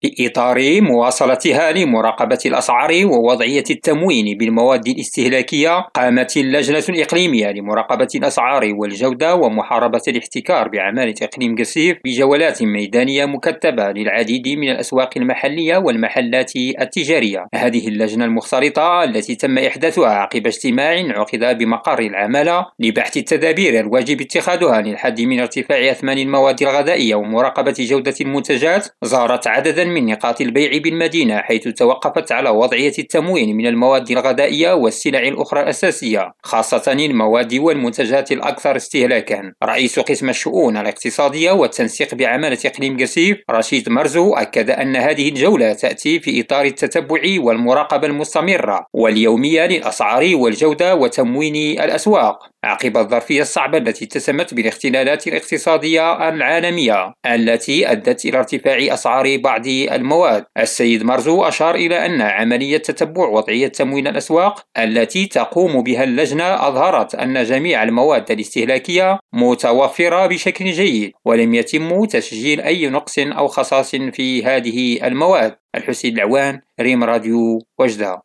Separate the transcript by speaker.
Speaker 1: في إطار مواصلتها لمراقبة الأسعار ووضعية التموين بالمواد الاستهلاكية قامت اللجنة الإقليمية لمراقبة الأسعار والجودة ومحاربة الاحتكار بعمالة إقليم قسيف بجولات ميدانية مكتبة للعديد من الأسواق المحلية والمحلات التجارية. هذه اللجنة المختلطة التي تم إحداثها عقب اجتماع عقد بمقر العمالة لبحث التدابير الواجب اتخاذها للحد من ارتفاع أثمان المواد الغذائية ومراقبة جودة المنتجات زارت عددا من نقاط البيع بالمدينة حيث توقفت على وضعية التموين من المواد الغذائية والسلع الأخرى الأساسية خاصة المواد والمنتجات الأكثر استهلاكا. رئيس قسم الشؤون الاقتصادية والتنسيق بعمالة إقليم قسيف رشيد مرزو أكد أن هذه الجولة تأتي في إطار التتبع والمراقبة المستمرة واليومية للأسعار والجودة وتموين الأسواق. عقب الظرفية الصعبة التي اتسمت بالاختلالات الاقتصادية العالمية التي أدت إلى ارتفاع أسعار بعض المواد. السيد مرزو أشار إلى أن عملية تتبع وضعية تموين الأسواق التي تقوم بها اللجنة أظهرت أن جميع المواد الاستهلاكية متوفرة بشكل جيد ولم يتم تسجيل أي نقص أو خصاص في هذه المواد. الحسين العوان ريم راديو وجدة.